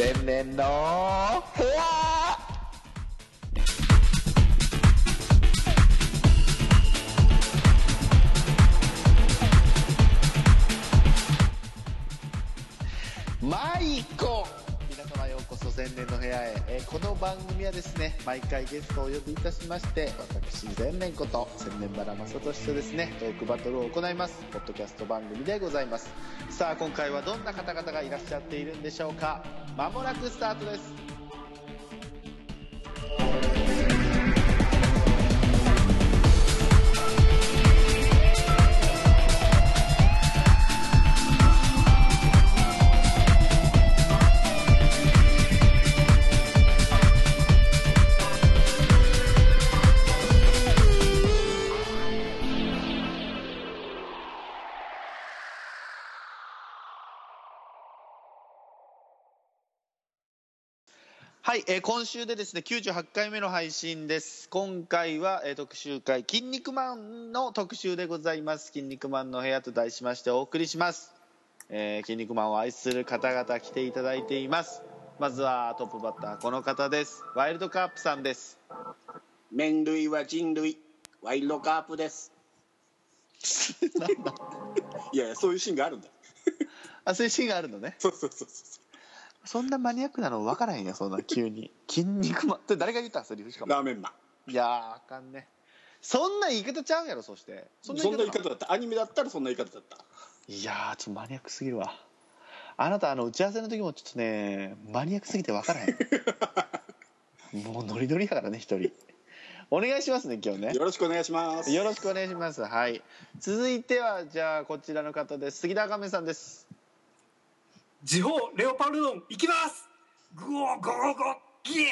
千毎回ゲストをお呼びいたしまして私全年こと千年原正俊とですねトークバトルを行います。ポッドキャスト番組でございます。さあ今回はどんな方々がいらっしゃっているんでしょうか。まもなくスタートです。はい、えー今週でですね98回目の配信です。今回は、えー特集会「筋肉マン」の特集でございます「筋肉マンの部屋」と題しましてお送りします、えー筋肉マンを愛する方々来ていただいています。まずはトップバッターこの方です。ワイルドカープさんです。麺類は人類。ワイルドカープです。いやそういうシーンがあるんだ。あそういうシーンがあるのね。そうそうそうそそんなマニアックなの分からへんよ そんな急に「筋肉マン」って誰が言ったセリフしかも。うラーメンマン。いやーあかんね。そんな言い方ちゃうやろそして。そそんな言いな方だった。アニメだったらそんな言い方だった。いやーちょっとマニアックすぎるわ。あなたあの打ち合わせの時もちょっとねマニアックすぎて分からへん。もうノリノリやからね一人。お願いしますね今日ね。よろしくお願いします。よろしくお願いします。はい。続いてはじゃあこちらの方です。杉田亀さんです時報レオパルドン行きます。グオゴゴゴギャ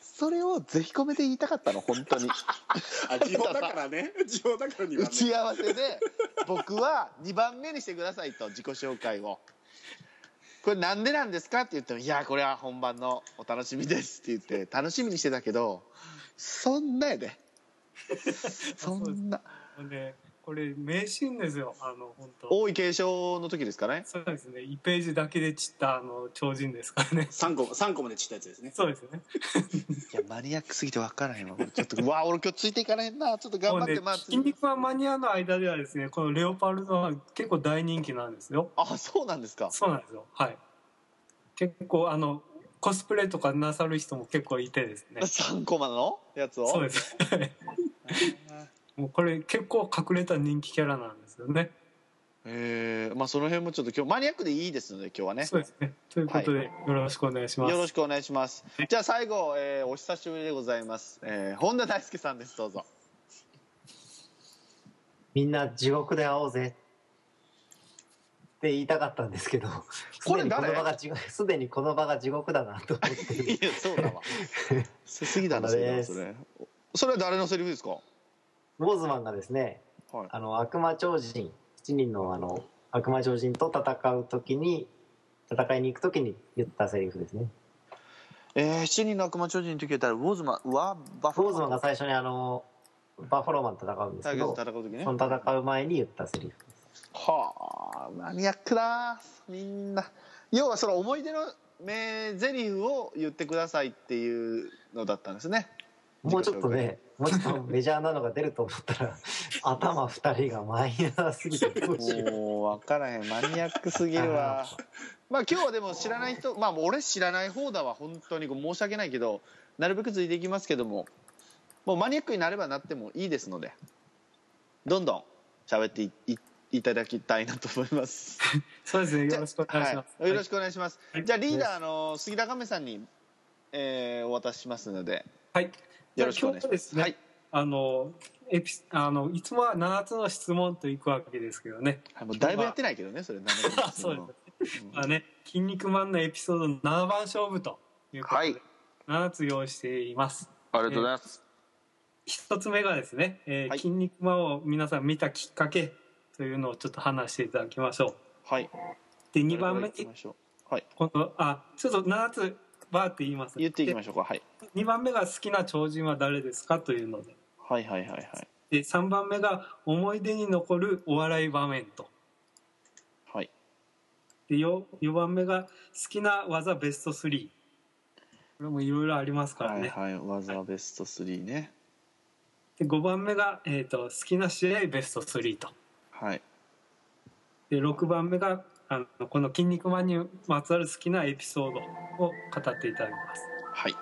それをぜひ込めて言いたかったの本当に。あ時報だからね。時報だからには打ち合わせで僕は2番目にしてくださいと自己紹介を。これなんでなんですかって言っても「いやこれは本番のお楽しみです」って言って楽しみにしてたけどそんなやで。そんな。ねこれ名シーンですよあの本当。王位継承の時ですかね。そうですね。1ページだけで散ったあの超人ですからね。3個三個まで散ったやつですね。そうですね。いやマニアックすぎて分からへんわ。俺ちょっとうわ俺今日ついていかれへんな。ちょっと頑張って、まあ筋肉マンマニアの間ではですねこのレオパルドンは結構大人気なんですよ。あそうなんですか。そうなんですよ。はい。結構あのコスプレとかなさる人も結構いてですね。3コマのやつを？そうですこれ結構隠れた人気キャラなんですよねえー、まあその辺もちょっと今日マニアックでいいですので今日はねそうですね。ということで、よろしくお願いします。よろしくお願いします。じゃあ最後、えーお久しぶりでございます。えー本田大輔さんです。どうぞ。みんな地獄で会おうぜって言いたかったんですけど、すでにここれ誰？の場が地獄、すでにこの場が地獄だなと思ってる。いや、そうだわ。すすぎだな、それは。それ。それは誰のセリフですか？はウォーズマンがですね、い。あの悪魔超人、7人のあの悪魔超人と戦うときに、戦いに行くときに言ったセリフですね。えー、七人の悪魔超人の時やったら、ウォーズマン、うわ、バフウォーズマンが最初にあの、バッファローマンと戦うんですけど、戦う時ねそ。の戦う前に言ったセリフ。はあ、マニアックだ。みんな。要は、その思い出の名台詞を言ってくださいっていうのだったんですね。もうちょっとね、もうちょっとメジャーなのが出ると思ったら、頭二人がマイナーすぎてどうしよう。もう分からへん。マニアックすぎるわ。まあ今日はでも知らない人まあ俺知らない方だわ本当に申し訳ないけどなるべくついていきますけども。もうマニアックになればなってもいいですので。どんどん喋っていいいただきたいなと思います。そうですね。よろしくお願いします。はい、よろしくお願いします、はい。じゃあリーダーあの杉田亀さんに、えーお渡ししますので。はい。よろしくお願いしますじゃあ今日はですねはいあの、エピスあの、いつもは7つの質問といくわけですけどね。はいもうだいぶやってないけどねそれ7 そうです。うんまあね、筋肉マンのエピソード7番勝負ということで、はい7つ用意しています。ありがとうございます、一つ目がですね、えーはい筋肉マンを皆さん見たきっかけというのをちょっと話していただきましょう。はいで、2番目にはい今度あちょっと7つバーって言います。言っていきましょうか。はい。2番目が好きな超人は誰ですかというので。はいはいはいはい。で3番目が思い出に残るお笑い場面と。はい。で 4, 4番目が好きな技ベスト3これもいろいろありますからね、はいはい技ベスト3ね。で5番目が、えー、と好きな試合ベスト3と。はい。で6番目があのこの「筋肉マン」にまつわる好きなエピソードを語っていただきます。はい。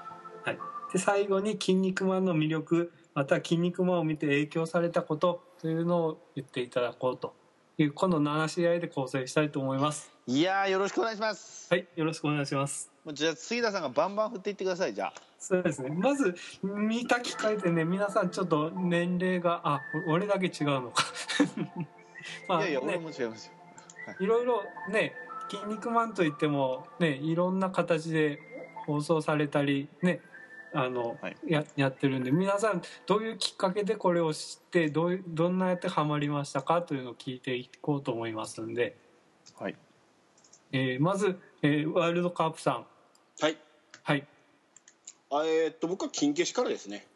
で最後に「筋肉マン」の魅力また「筋肉マン」を見て影響されたことというのを言っていただこうというこの7試合で構成したいと思います。いやーよろしくお願いします。はい。よろしくお願いします。じゃあ杉田さんがバンバン振っていってくださいじゃあ。そうですね。まず見た機会でね皆さんちょっと年齢があ俺だけ違うのか。まいやいや俺ねも違いますよい。ろいろね「筋肉マン」といってもねいろんな形で放送されたりねあの、はい。ややってるんで皆さんどういうきっかけでこれを知ってどうどんなやってハマりましたかというのを聞いていこうと思いますんで、はい。えーまず、えーワイルドカープさん。はい。はい。あえーっと僕は金消しからですね。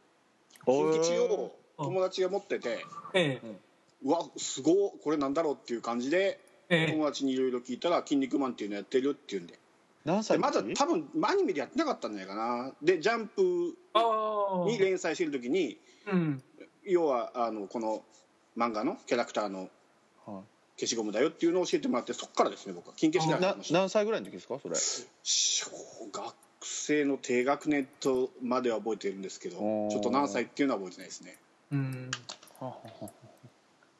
金消しを友達が持っててえーうわすごいこれなんだろうっていう感じでえー友達にいろいろ聞いたら「筋肉マン」っていうのやってるっていうんで。何歳でまだ多分アニメでやってなかったんじゃな。いかなでジャンプあに連載してる時にあうん。要はあのこの漫画のキャラクターの消しゴムだよっていうのを教えてもらってそこからですね僕は。金消しからやなりました何歳ぐらいの時ですか？それ。小学生の低学年とまでは覚えてるんですけどちょっと何歳っていうのは覚えてないですね。うん。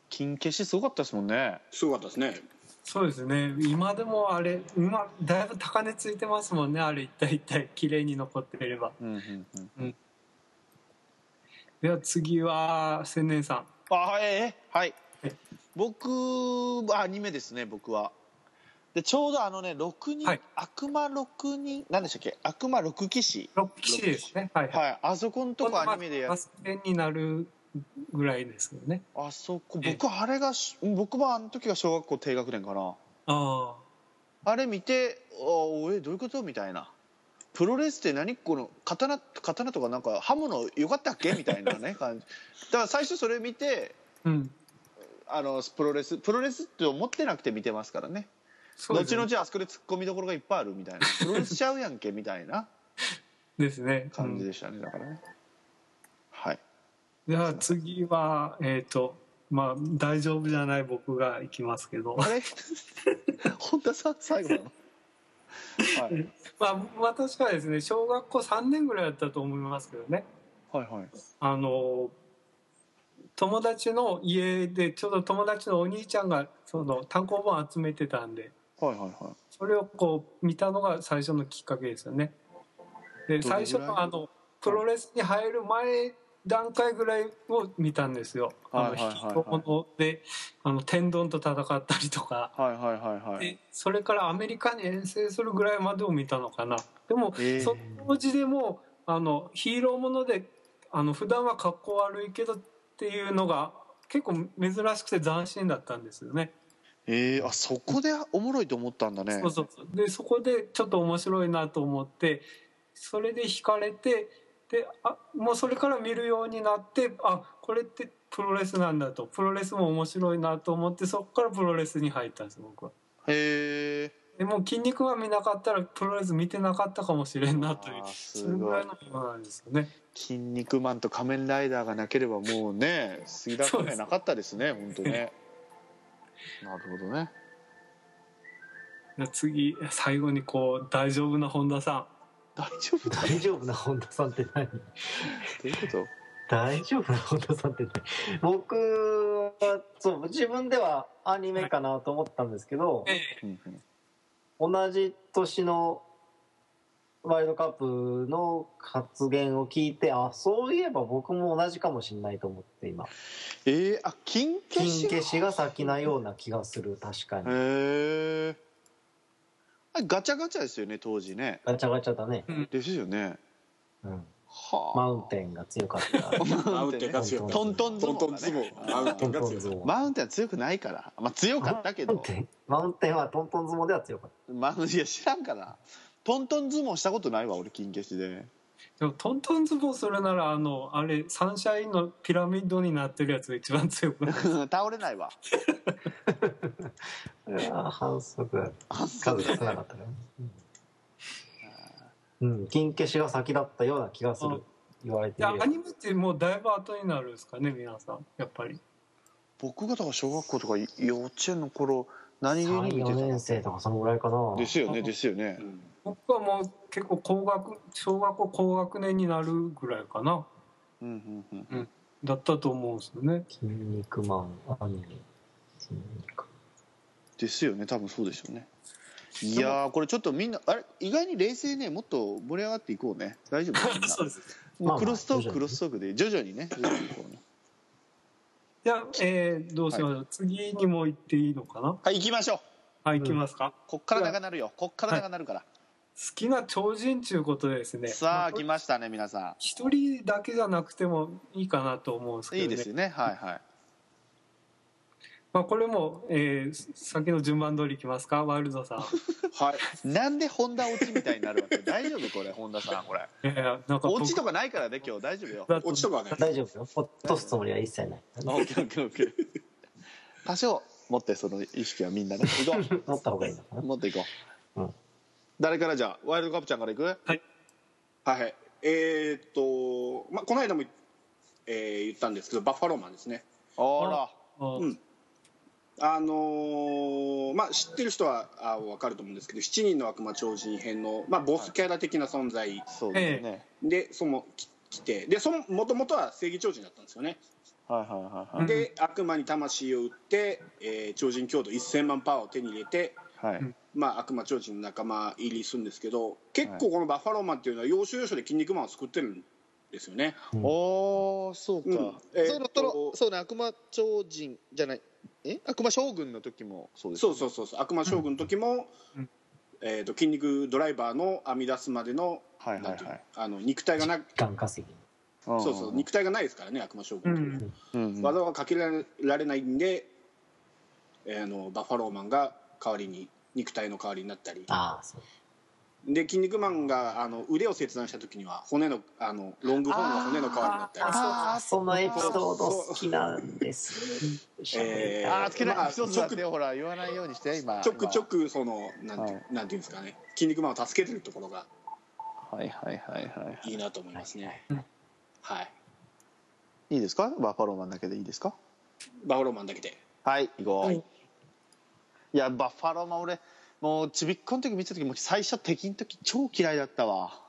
金消しすごかったですもんね。すごかったですねそうですね。今でもあれ今だいぶ高値ついてますもんね。あれ一体一体綺麗に残っていれば。うんうんうん。では次は千年さん。あはいえはい。え。僕はアニメですね僕は。でちょうどあのね6人、はい。悪魔6人何でしたっけ？悪魔6騎士。6騎士ですね。はいはい。はい。あそこのとこアニメでやっマスペになるぐらいですよね。あそこえ僕あれがし僕もあの時が小学校低学年かな。ああ。れ見て「あえどういうこと?」みたいな「プロレスって何？この刀刀とかなんか刃物よかったっけ?」みたいなね 感じ。だから最初それ見てあうん。あのプロレスプロレスって思ってなくて見てますからね。ね。後々あそこで突っ込みどころがいっぱいあるみたいな。プロレスちゃうやんけみたいな ですね。感じでしたね、だからね。はいでは次はえっ、とまあ大丈夫じゃない僕が行きますけど。あれ？本田さん最後なの？はい。まあ私はですね小学校3年ぐらいだったと思いますけどね。はいはい。あの友達の家でちょうど友達のお兄ちゃんがその単行本集めてたんで。はいはいはい。それをこう見たのが最初のきっかけですよね。で最初のあのプロレスに入る前段階ぐらいを見たんですよ。あの引き物であの天丼と戦ったりとか。はいはいはいはいでそれからアメリカに遠征するぐらいまでを見たのかなでも、えーその当時でもあのヒーローものであの普段は格好悪いけどっていうのが結構珍しくて斬新だったんですよね。えー、あそこでおもろいと思ったんだねそうそうそうでそこでちょっと面白いなと思ってそれで惹かれてであもうそれから見るようになってあこれってプロレスなんだと。プロレスも面白いなと思ってそこからプロレスに入ったんです僕は。へえでも筋肉は見なかったらプロレス見てなかったかもしれんなというそれぐらいのものなんですよね。筋肉マンと仮面ライダーがなければもうね杉田君なかったですね本当ね。なるほどね。で次最後にこう大丈夫な本田さ大丈夫？だ大丈夫な本田さんって何？どういうこと？大丈夫な本田さんって何？僕はそう自分ではアニメかなと思ったんですけどん。、えうんうん同じ年のワイルドカップの発言を聞いてあそういえば僕も同じかもしれないと思って今。えー、あ金消し金消しが先なような気がする確かに。へえあれガチャガチャですよね当時ね。ガチャガチャだね。うん。ですよね。うん。はマウンテンが強かった。マウンテンが強かったトントン相トントン撲がね相撲マウンテンが強かったトントン相撲マウンテンは強くないから。まあ強かったけど。マウンテンマウンテンはトントン相撲では強かっまあいや知らんから。トントン相撲したことないわ俺金消しででもトントン相撲するならあのあれサンシャインのピラミッドになってるやつが一番強くない 倒れないわた。いやー反則。数が少なかったね。うん、金消しが先だったような気がする。言われてア。ニメってもうだいぶ後になるんですかね皆さんやっぱり僕がだから小学校とか幼稚園の頃何気に3、4見てた年生とかそのぐらいかな。ですよねですよねうん僕はもう結構高学小学校高学年になるぐらいかな。うんうんうんだったと思うんですよね。筋肉マン、アニメ。筋肉ですよね。多分そうでしょうね。いやーこれちょっとみんなあれ？意外に冷静ね。もっと盛り上がっていこうね。大丈夫？そうです。もうクロストーまあまあククロストークで徐々に。ね徐々にこうね。じゃあ、えー、どうしましょう、次にも行っていいのかな？はい行きましょう。はい行きますか、こっから長なるよ。こっから長なるから、好きな超人ちゅうことでですね。さあま来ましたね皆さ一人だけじゃなくてもいいかなと思うんですんいけど、ね、いですよね。はいはい。まあ、これも、えー、先の順番通りいきますか？ワイルドさん。はい。なんでホンダ落ちみたいになるわけ？大丈夫これ本田さんこれ。いやいやなんか落ちとかないからね今日。大丈夫よ。落ちとかはね。大丈夫よ。落とすつもりは一切ない。オッケーオッケーオッケー。多少持ってその意識はみんなね。持った方がいいのかな。う。持っていこう、うん誰からじゃあワイルドカップちゃんからいく？はい。はいえーっと、まあ、この間も、えー言ったんですけどバッファローマンですね。あら。あうん。あのーまあ、知ってる人はあ分かると思うんですけど「七人の悪魔超人編の」まあ、ボスキャラ的な存在。そうですね、でそのき来て。でそのもともとは正義超人だったんですよね、はいはいはいはい、で悪魔に魂を売って、えー超人強度1000万パワーを手に入れて、はい。うんまあ、悪魔超人の仲間入りするんですけど結構このバッファローマンっていうのは要所要所で筋肉マンを救ってるんですよね。おーそうか、うん。えーそのそうね悪魔超人じゃない。え？悪魔将軍の時もそうですそうそうそうそう。悪魔将軍の時も、うん。えー、と筋肉ドライバーの編み出すまでの,、はいあの肉体がなガン稼ぎ。うんそうそう肉体がないですからね悪魔将う軍というのはんうんうん。技がかけられないんで、えーあのバッファローマンが代わりに肉体の代わりになったり。ああ、そう。で筋肉マンがあの腕を切断した時には骨のあのロングホーンが骨の代わりになったり。あーそのエピソード好きなんです。えーあーつけないまあエピソードだってよほら言わないようにして今ちょくちょくそのなんて,、はい。なんていうんですかね。筋肉マンを助けてるところが。今はいはいはいはい。いいなと思いますね、うんはい。い。いですか？バッファローマンだけでいいですか？バッファローマンだけで。はい行こう、はいいやバッファローマン俺もうちびっこの時見てた時もう最初敵の時超嫌いだったわ。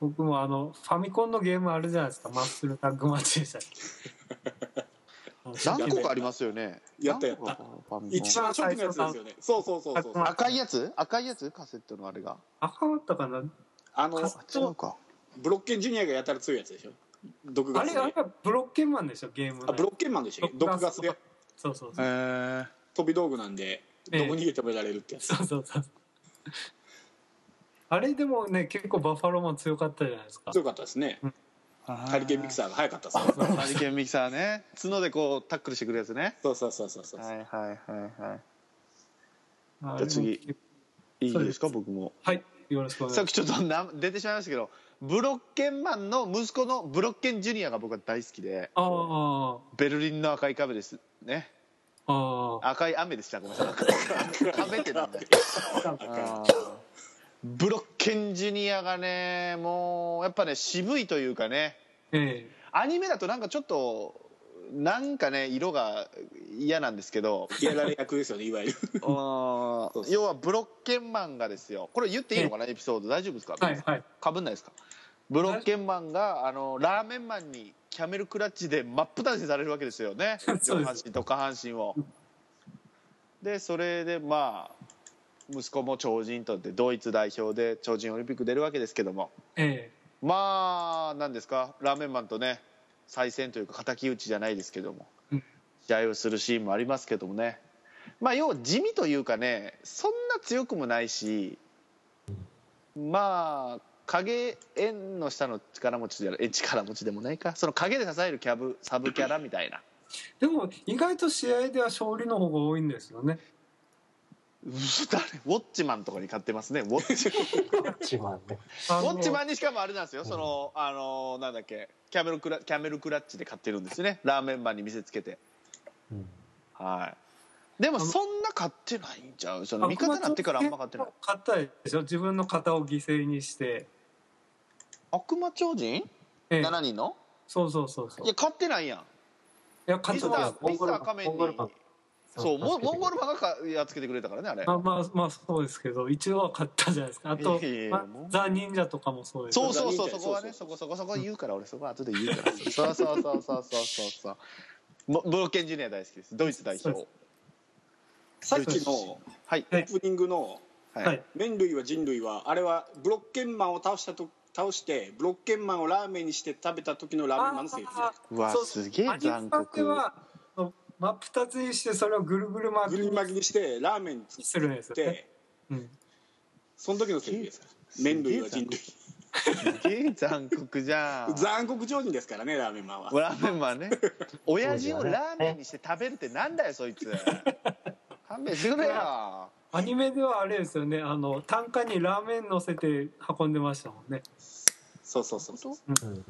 僕もあのファミコンのゲームあるじゃないですか。マッスルタッグマッチでしたっけ。何個かありますよね。やったやった。一番初期のやつですよね。そうそうそうそう。あ赤いやつ？赤いやつ？カセットのあれが。赤かったかな。あのかあ違うか。ブロッケンジュニアがやたら強いやつでしょ？毒ガスで。あれあれはブロッケンマンでしょゲームの。あブロッケンマンでしたっけ？毒ガスで。そうそうそう。へえ飛び道具なんでええ。どこ逃げてもやられるってやつ、そうそうそう。あれでもね結構バッファローマン強かったじゃないですか。強かったですね。ハリケーンミキサーが早かったですね。ハリケーンミキサーね。角でこうタックルしてくるやつね。そうそうそうそうそう、はいはいはいはい。あじゃあ次。いいですか？そう僕も。はいよろしくお願いします。さっきちょっとな出てしまいましたけどブロッケンマンの息子のブロッケンジュニアが僕は大好きでああベルリンの赤い壁ですね赤い雨でした。ごめんなさい。壁ってなんだ ブロッケンジュニアがねもうやっぱね渋いというかね。ええ。アニメだとなんかちょっとなんかね色が嫌なんですけど。やられ役ですよねいわゆる。うーん要はブロッケンマンがですよ。これ言っていいのかなエピソード。大丈夫ですか？はいはい。かぶんないですか？ブロッケンマンがあのラーメンマンにキャメルクラッチで真っ二つにされるわけですよね。上半身と下半身を。でそれでまあ息子も超人とってドイツ代表で超人オリンピック出るわけですけども。えまあ何ですか？ラーメンマンとね再戦というか敵討ちじゃないですけども、うん。試合をするシーンもありますけどもね。まあ要は地味というかねそんな強くもないしまあ影縁の下の力持ちじゃえ力持ちでもないか。その影で支えるキャブサブキャラみたいな。でも意外と試合では勝利の方が多いんですよね。嘘誰ウォッチマンとかに買ってますね。ウォッチ。一番ね。ウォッチマンにしかもあれなんですよ。そのあのなんだっけ。キャメルクラキャメルクラッチで買ってるんですよね。ラーメンマンに見せつけて。うん。はい。でもそんな買ってないんちゃう？その味方になってからあんま買ってない。買ったでしょ？自分の型を犠牲にして、悪魔超人？ええ。7人の？そうそうそうそう。いや買ってないやん。いや買ミスタってたーミスター仮面に。モンゴルマン。そうモモンゴル。ルマンがかやっつけてくれたからねあれ。まあまあまあそうですけど一応は買ったじゃないですか。あといやいやいやまザ・忍者とかもそうですそうそうそうそう。そこはねそこそこそこ言うから俺そこは後で言うからそうそうそうそうそうそうそうもブロッケンジュニア大好きですドイツ代表さっきのはいオープニングのははい「麺類は人類は」あれはブロッケンマンを倒したと倒してブロッケンマンをラーメンにして食べた時のラーメンマンのせいですよあうわそうすげえ残酷。では真っ二つにしてそれをぐるぐる巻きに巻きにしてラーメンに作するんですよねってうん。その時のせいです。麺類は人類。すげえ残酷じゃん。残酷超人ですからねラーメンマンは。ラーメンマンね。親父をラーメンにして食べるってなんだよそいつ。勘弁してくれよアニメではあれですよね。あの単価にラーメン乗せて運んでましたもんね。そうそうそうそう。うん。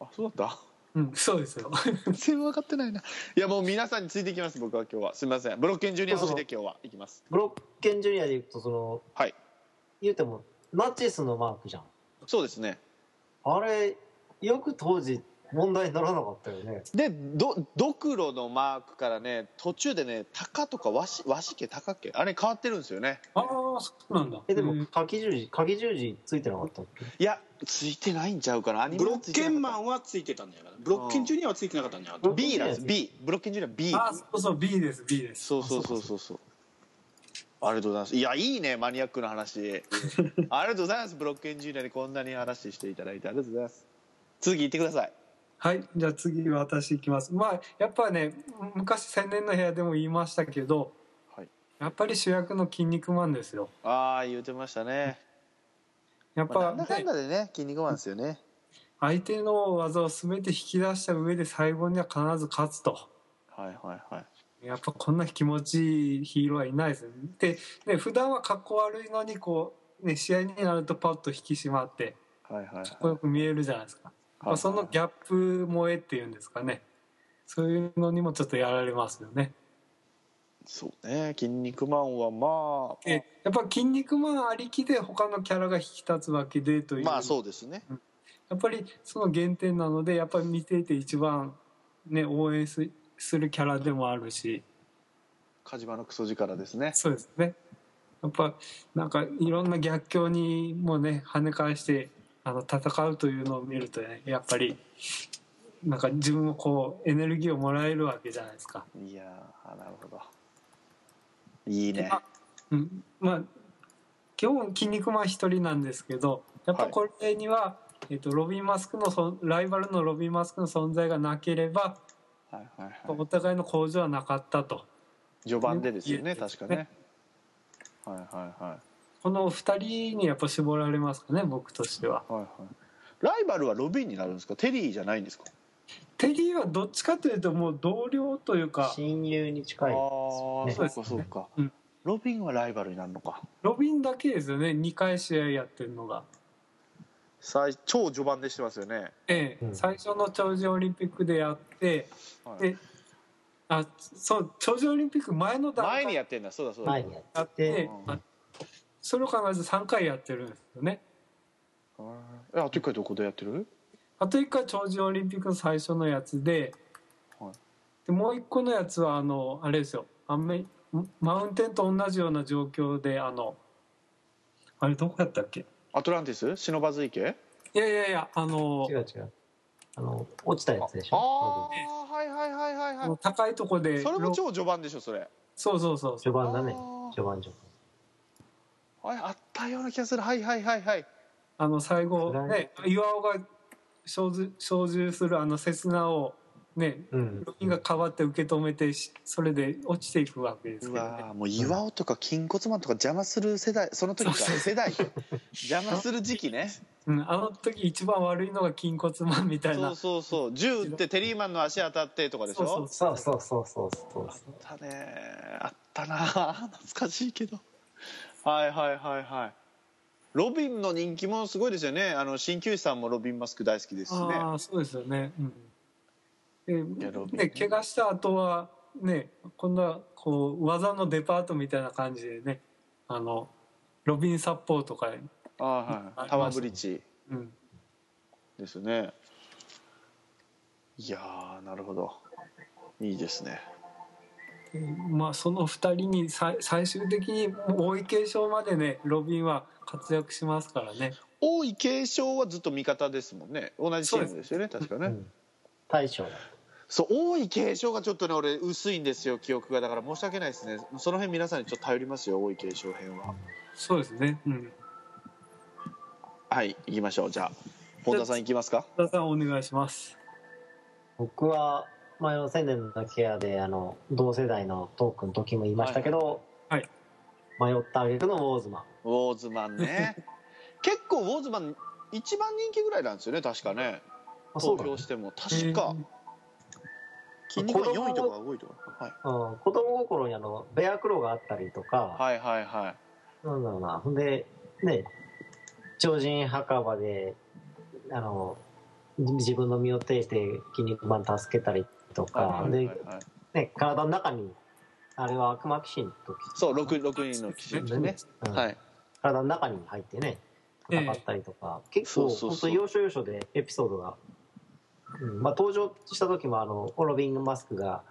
あそうだった？うんそうですよ。全然分かってないな。いやもう皆さんについていきます僕は今日は。すみません。ブロッケンジュニア星で今日は行きます。ブロッケンジュニアで言うと、その、はい言うても、ナチスのマークじゃん。そうですね。あれ、よく当時問題にならなかったよね。でどドクロのマークからね途中でね鷹とか和紙和紙家鷹家あれ変わってるんですよね。ああそうなんだ。え、でもうん、鍵十字、鍵十字ついてなかった？いやついてないんちゃうかな。アニメブロッケンンマンはついてたんじゃな。いかなブロッケンジュニアはついてなかったんじゃないかな B なんです B ブロッケンジュニア B あそうそう B です B です。そうそうそうそうそう。ありがとうございます。いやいいねマニアックな話。ありがとうございますブロッケンジュニアにこんなに話していただいて。ありがとうございます。次行ってくださいはいじゃあ次私いきます。まあやっぱね昔千年の部屋でも言いましたけどはい。やっぱり主役の筋肉マンですよ。ああ言うてましたね。まあ、やっぱ、なんだかんねだでね筋肉マンですよね。相手の技を全て引き出した上で最後には必ず勝つと。はいはいはい。やっぱこんな気持ちいいヒーローはいないです。でね普段は格好悪いのにこう、ね、試合になるとパッと引き締まってはいはいはい。かっこよく見えるじゃないですか、まあ、そのギャップ萌えっていうんですかね。そういうのにもちょっとやられますよね。そうね。筋肉マンはまあでやっぱ「筋肉マン」ありきで他のキャラが引き立つわけでという。まあそうですね。やっぱりその原点なのでやっぱり見ていて一番、ね、応援すするキャラでもあるし。火事場のクソ力ですね。そうですね。やっぱなんかいろんな逆境にもね跳ね返してあの戦うというのを見るとねやっぱりなんか自分もこうエネルギーをもらえるわけじゃないですか。いやーなるほど。いいね。あうん、まあ基本筋肉マン一人なんですけどやっぱこれには、えっとロビン・マスクのそライバルのロビン・マスクの存在がなければはいはいはい。お互いの向上はなかったと。序盤でですよね確かね。はいはいはいこの二人にやっぱ絞られますかね僕としては。はいはい。ライバルはロビンになるんですか？テリーじゃないんですか？テリーはどっちかというともう同僚というか。親友に近いああですそうかそうか、うん。ロビンはライバルになるのか。ロビンだけですよね2回試合やってるのが。最超序盤でしてますよね。ええ、うん。最初の長寿オリンピックでやってはい。であそう長寿オリンピック前の段階。前にやってんだ。そうだそうだ。前にややってでうん。あそれを考えず3回やってるんですよね。えあと一回どこでやってる？あと1回長寿オリンピックの最初のやつで,、はい。でもう1個のやつはあのあれですよ。アメマウンテンと同じような状況であのあれどこやったっけ？アトランティス？忍ばず池？いやいやいやあの違う違う。あの落ちたやつでしあょあはいはいはいはいはい。高いとこでそれも超序盤でしょそれ。そうそうそうそう。序盤だね。序盤序はいあったような気がする。はいはいはいはい。あの最後ね岩尾が生ず生じするあの刹那をねうん。ロが変わって受け止めてしそれで落ちていくわけですうけどね。わーもう岩尾とか筋骨マンとか邪魔する世代その時か世代。邪魔する時期ね。うん、あの時一番悪いのが筋骨マンみたいな。そうそうそう。銃撃ってテリーマンの足当たってとかでしょ？そうそうそうそう。そうそうあったねあったな懐かしいけどはいはいはいはい。ロビンの人気もすごいですよね。あの鍼灸師さんもロビンマスク大好きですしね。ああそうですよね。うん、いやロビン。でね怪我した後はねこんなこう技のデパートみたいな感じでねあのロビンサッポーとか、あーはいタワーブリッジ。うん、ですね。いやーなるほど。いいですね。でまあその2人に最最終的にもう王位継承までねロビンは活躍しますからね。王位継承はずっと味方ですもんね。同じチームですよね。確かね、うん。大将だそう王位継承がちょっとね俺薄いんですよ記憶が。だから申し訳ないですね。その辺皆さんにちょっと頼りますよ王位継承編は。そうですね。うん。はい行きましょう。じゃあ本田さん行きますか？田さんお願いします。僕は前の千年のケアであの同世代のトークの時も言いましたけど、はい。迷った挙句のウォーズマン。ウォーズマンね。結構ウォーズマン一番人気ぐらいなんですよね確かね。投票しても。確か。筋肉が4位とかが多いとか、はい、うん、子供心にあのベアクロがあったりとか、はいはいはい。なんだろうな。ほんでね超人墓場であの自分の身を挺して筋肉マン助けたりとか、はいはいはいで、はい。ね、体の中にあれは悪魔騎士の時そう 6, 六人の騎士ですね、うん。はい。体の中に入ってね戦ったりとか、結構そうそうそう。本当要所要所でエピソードが、うんまあ、登場した時もあのオロビングマスクが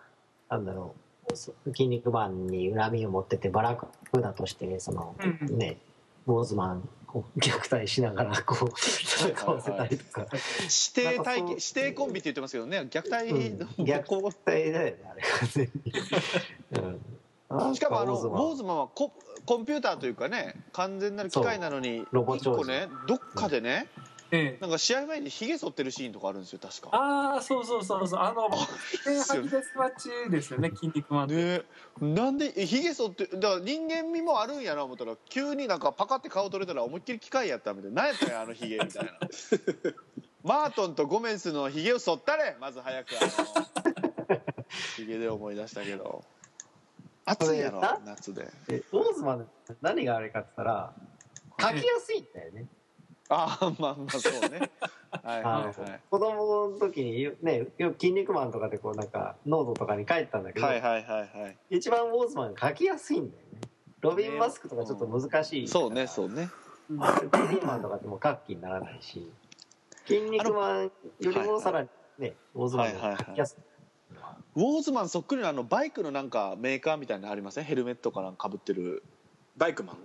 なんだろうそ筋肉マンに恨みを持っててバラクだとしてその、ねウォーズマンを虐待しながらこう戦わせたりとか、指定体系なんかそう指定コンビって言ってますけどね。虐待うん。の、虐待だよねあれ完全に、うん、しかもあのウウォーズマンは。ココンピューターというかね完全なる機械なのに一個ねどっかでね、ええ。なんか試合前にひげ剃ってるシーンとかあるんですよ確か。ああそうそうそうそう。あの点すよね吐き出すマッチですよね筋肉マンって。ね。なんでえひげ剃ってだから人間味もあるんやな思ったら急になんかパカって顔取れたら思いっきり機械やったみたいな。何やったんやあのひげみたいな。マートンとゴメンスのひげを剃ったれまず早くあの ひげで思い出したけど。暑いやろ夏で。でウォーズマン何があれかって言ったら書きやすいんだよね、ああまあまあそうね。はいはいはい。子供の時によねよくキン肉マンとかでこうなんかノートとかに書いてたんだけど、はいはいはいはい。一番ウォーズマンが書きやすいんだよね。ロビンマスクとかちょっと難しいから、そうねそうね。うんキン肉マンとかってもう書く気にならないし。キン肉マンよりもさらにね、ウォーズマンが書きやすい、ウォーズマンそっくりのあのバイクのなんかメーカーみたいなのありません？ヘルメットかなんか被ってる。バイクマン？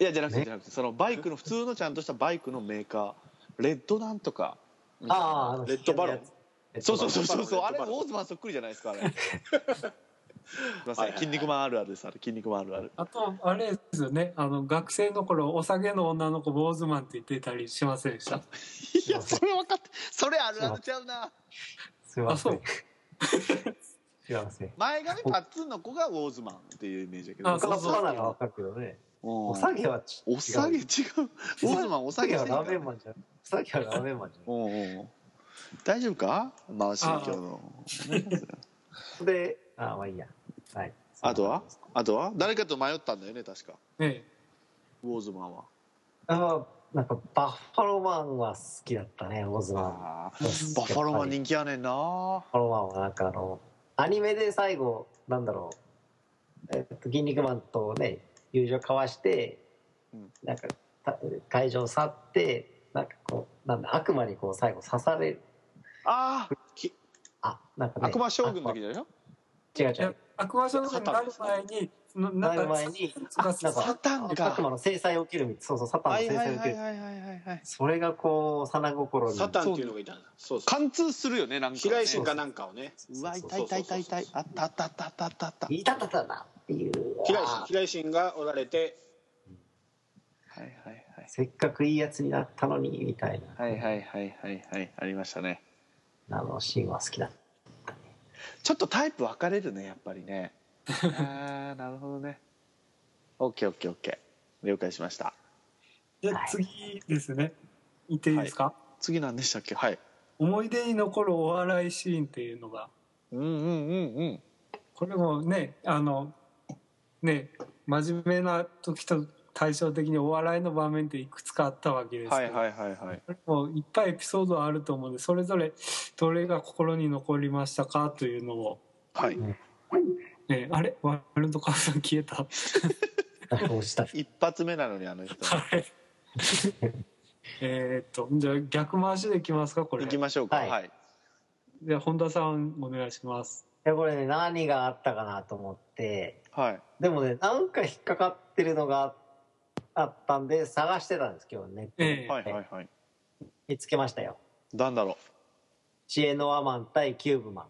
いやじゃなくてね。じゃなくてそのバイクの普通のちゃんとしたバイクのメーカーレッドなんとかああレッドバロン。そうそうそうそうそうあれウォーズマンそっくりじゃないですかあれ。すいません。はい。はいはいキン肉マンあるあるですあれ。キン肉マンあるある。あとあれですよね。あの学生の頃お下げの女の子坊主マンって言ってたりしませんでした？いやそれ分かってそれあるあるちゃうな。すいません。あ すいません。前髪パッツンの子がウォーズマンっていうイメージだけど。あそうそう。カナがわかるけどねおお下げはちお下げ違う。ウォーズマンお下げはラーメンマンじゃん。お下げはラーメンマンじおうおう。大丈夫か？回し今日のゃんであまあいいや。はい。あとは？あとは？誰かと迷ったんだよね確か。えウォーズマンは。あなんかバッファローマンは好きだったねオズマン。あー。バッファローマン人気やねんな。バッファローマンはなんかあのアニメで最後なんだろう。えっと筋肉マンとね友情交わして、うん。なんかた会場去ってなんかこうなんだ悪魔にこう最後刺されるああなんか、ね、あ悪魔将軍の時だよ。違う違う。や悪魔将軍になる前にのなる前にあなんかサタンか悪魔の制裁を受けるみたいそうそうサタンの制裁を受ける、はいはい。はいはいはいそれがこう幼心に。サタンっていうのがいたんだそう。そう。貫通するよねなんかね。平井心かなんかをね。うわ痛い痛い痛い痛い。あったあったあったあったあったあった。いたたたなっていう。平井平井心がおられて。はいはいはい。せっかくいいやつになったのにみたいな、はいはいはいはいはい。ありましたね。あのシーンは好きだったね。ちょっとタイプ分かれるねやっぱりね。ああなるほどね。OKOKOK 了解しました。じゃあはい。次ですね。言っていいですか、次何でしたっけ？はい。思い出に残るお笑いシーンっていうのが。うんうんうんうん。これもねあのね真面目な時と対照的にお笑いの場面っていくつかあったわけですけど、はいはいはいはい。もいっぱいエピソードあると思うんでそれぞれどれが心に残りましたかというのを、はい。ね、あれ？ワールドカップさん消えた押した。一発目なのにあの人。はい。えーっとじゃあ逆回しでいきますかこれ。行きましょうか。はい。はい。じゃあ本田さんお願いします。いやこれね何があったかなと思ってはい。でもねなんか引っかかってるのがあったんで探してたんです今日ネットで、ええ。はいはいはい。見つけましたよ。なんだろう。知恵のアマン対キューブマン。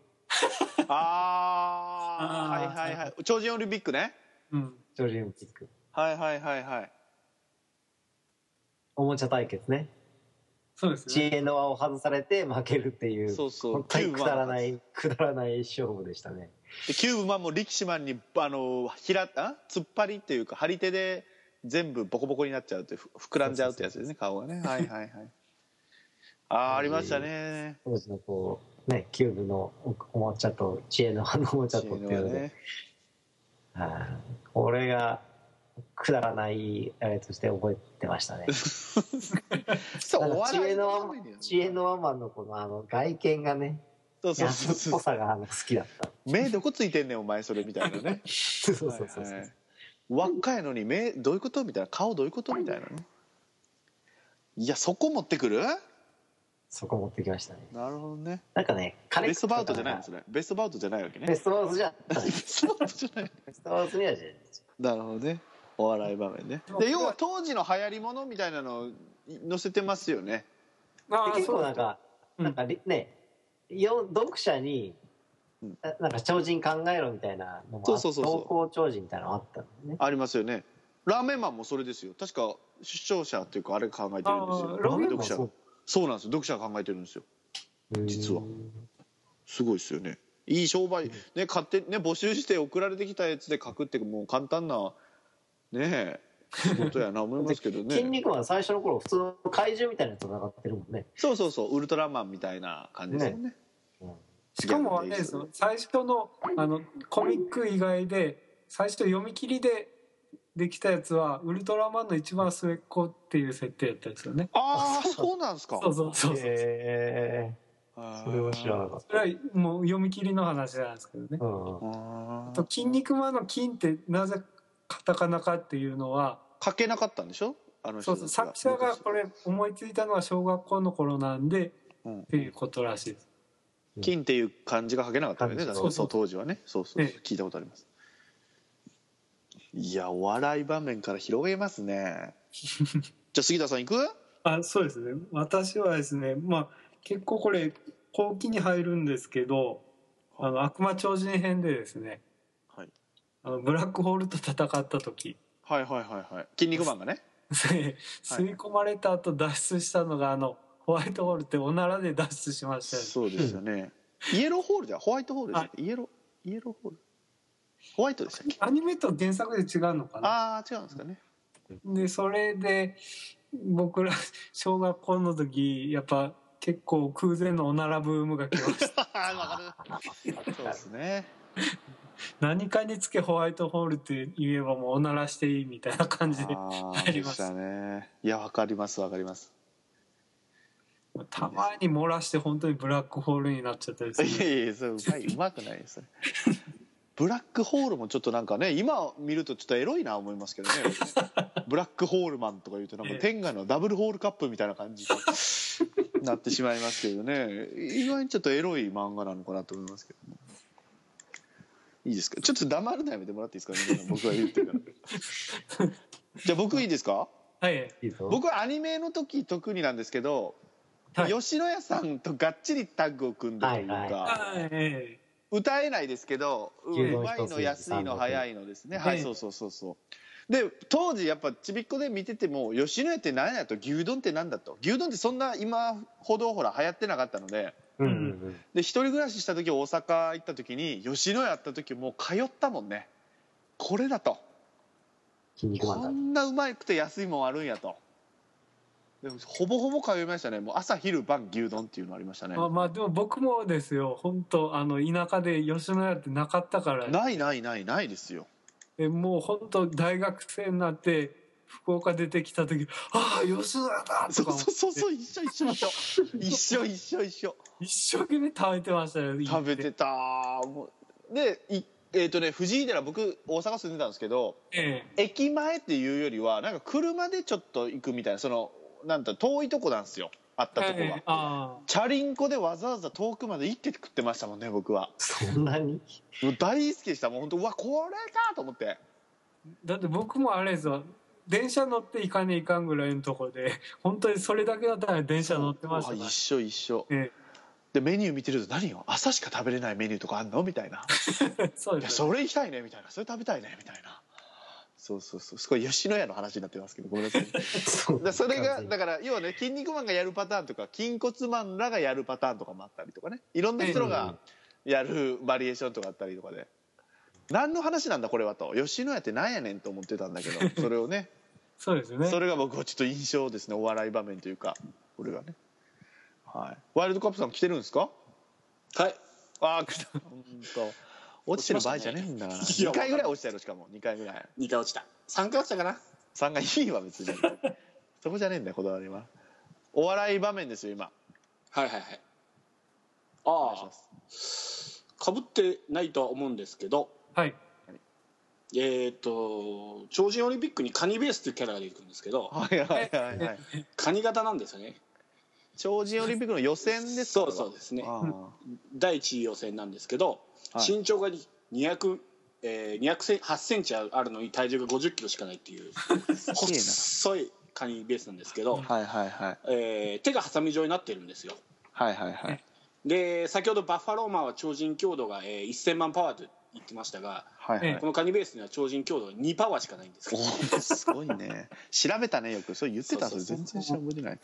ああはいはいはい。超人オリンピックね。うん。ジョージオリンピック。はいはいはいはい。おもちゃ対決ね。そうです知ね恵の輪を外されて負けるっていうそうそう。本当にくだらないくだらない勝負でしたねでキューブマンも力士マンにあのひらあ突っ張りっていうか張り手で全部ボコボコになっちゃうってふ膨らんじゃうってやつですね顔がね。はいはいはい。ああ ありましたね。当時のこうねキューブのおおもちゃと知恵の輪のおもちゃとっていうので、ね。はい。これがくだらないあれとして覚えてましたね。そうお笑い知恵の輪マンのこのあの外見がねそうそうそう。安っぽさが好きだった。目どこついてんねんお前それみたいなね。そうそうそうそう、はいはい若いのに目どういうことみたいな顔どういうことみたいなねいやそこ持ってくる？そこ持ってきましたね。なるほどね。なんかねカベストバウトじゃないのベそれ。ベストバウトじゃないわけね。ストバウトじゃない。ベストバウトじゃない。ベストバウトにはじゃないなるほどね。お笑い場面ね。で要は当時の流行りものみたいなのを載せてますよね。あで結構なんか、うんなんかりねよ読者に、うん。ななんか超人考えろみたいなのもあそうそうそうそう。投稿超人みたいなのあったんだよね。ありますよね。ラーメンマンもそれですよ。確か視聴者っていうかあれ考えてるんですよ。ラーメンマン読者が。そう。なんですよ。読者が考えてるんですよ。実は。すごいですよね。いい商売。ね買ってね募集して送られてきたやつで書くってもう簡単なねえ仕事やな思いますけど筋ね肉マン最初の頃普通の怪獣みたいなやつと戦ってるもんね、そうそうそうウルトラマンみたいな感じですよね。うん。しかもあれですよ最初のあのコミック以外で最初読み切りでできたやつはウルトラマンの一番末っ子っていう設定やったんですよね。ああそうなんですか。そうそうそうそう。へえそれは知らなかっそれはもう読み切りの話なんですけどね。た、うん。あと「筋肉マン」の「筋」ってなぜカタカナかっていうのは書けなかったんでしょ？あのそうそう。作者がこれ思いついたのは小学校の頃なんでうん。っていうことらしいです。金っていう漢字が書けなかったわけね。漢字だからそう当時はね。そうそう聞いたことあります。いやお笑い場面から広げますね。じゃあ杉田さん行く？あそうですね。私はですねまあ結構これ後期に入るんですけどあ。の悪魔超人編でですねはいあのブラックホールと戦った時。はいはいはいはい。筋肉マンがね。吸い込まれた後脱出したのがあのホワイトホールっておならで脱出しましたよね。そうですよね。イエローホールじゃホワイトホールでしたっけイエローイエローホール。ホワイトでしたっけ？アニメと原作で違うのかな？ああ違うんですかね。でそれで僕ら小学校の時やっぱ結構空前のおならブームが来ました。そうですね何かにつけホワイトホールって言えばもうおならしていいみたいな感じでありましたね。いやわかりますわかります。たまに漏らして本当にブラックホールになっちゃったりする。いやいやそれうまいうまくないですねブラックホールもちょっとなんかね今見るとちょっとエロいな思いますけどね。ブラックホールマンとか言うとなんかええ天下のダブルホールカップみたいな感じになってしまいますけどね。意外にちょっとエロい漫画なのかなと思いますけどねいいですか？ちょっと黙るのやめてもらっていいですか？皆さん僕が言ってるから。じゃあ僕いいですか？はい。いいぞ。僕はアニメの時特になんですけど、はい。吉野家さんとがっちりタッグを組んでというか、はいはい。え歌えないですけどう牛丼うまいの安いの早いのですね。はいええそうそうそうそう。で当時やっぱちびっこで見てても吉野家って何やと？牛丼って何だと？牛丼ってそんな今ほどほら流行ってなかったのでで一人暮らしした時大阪行った時に吉野家あった時もう通ったもんね。これだと。こんなうまくて安いもんあるんやと。でもほぼほぼ通いましたね。もう朝昼晩牛丼っていうのありましたね。まあまあでも僕もですよ。本当あの田舎で吉野家ってなかったから。ないないないないですよ。でもう本当大学生になって福岡出てきた時ああ吉野家だそうとか思って。そうそうそう一緒一緒一緒一緒。一緒一緒一生懸命食べてましたよ食べてたもうでいえっ、とね藤井寺僕大阪住んでたんですけどえ駅前っていうよりはなんか車でちょっと行くみたいなそのなんて遠いとこなんですよあっえたとこが、えチャリンコでわざわざ遠くまで行って食ってましたもんね僕は。そんなに？大好きでした。もう本当うわこれかと思って。あだって僕もあれですよ電車乗って行かねえかんぐらいのとこで 本当にそれだけだったら電車乗ってました一緒一緒。えでメニュー見てると何よ？朝しか食べれないメニューとかあんの？みたいな。え そうです。それ行きたいねみたいな。それ食べたいねみたいな。そうそうそう。すごい吉野家の話になってますけどごめんなさい それがだから要はね「筋肉マン」がやるパターンとか「筋骨マン」らがやるパターンとかもあったりとかね。いろんな人がやるバリエーションとかあったりとかで何の話なんだこれはと。吉野家ってなんやねんと思ってたんだけど それをね。そうですよね。それが僕はちょっと印象ですねお笑い場面というかこれがね。はい。ワイルドカップさん来てるんですか？はい。ああ来た。本当落ちてる場合じゃねえんだから、いや2回ぐらい落ちたよしかも。2回ぐらい。2回落ちた。3回落ちたかな？3がいいわ別に。そこじゃねえんだよこだわりは。お笑い場面ですよ今。はいはいはい。ああかぶってないとは思うんですけどはい。えっ、と超人オリンピックにカニベースっていうキャラが出てくるんですけどはいはいはいはい。カニ型なんですよね。超人オリンピックの予選ですかそうそうですね。あ第一次予選なんですけど、はい。身長が200、えー、208センチあるのに体重が50キロしかないっていう 細いカニベースなんですけど、なはいはいはい。えー手がハサミ状になってるんですよ。はいはいはい。で先ほどバッファローマンは超人強度が、えー1000万パワーと言ってましたがはいはい。このカニベースには超人強度が2パワーしかないんですおー すごいね。調べたねよく。それ言ってたそれ全然調べてない。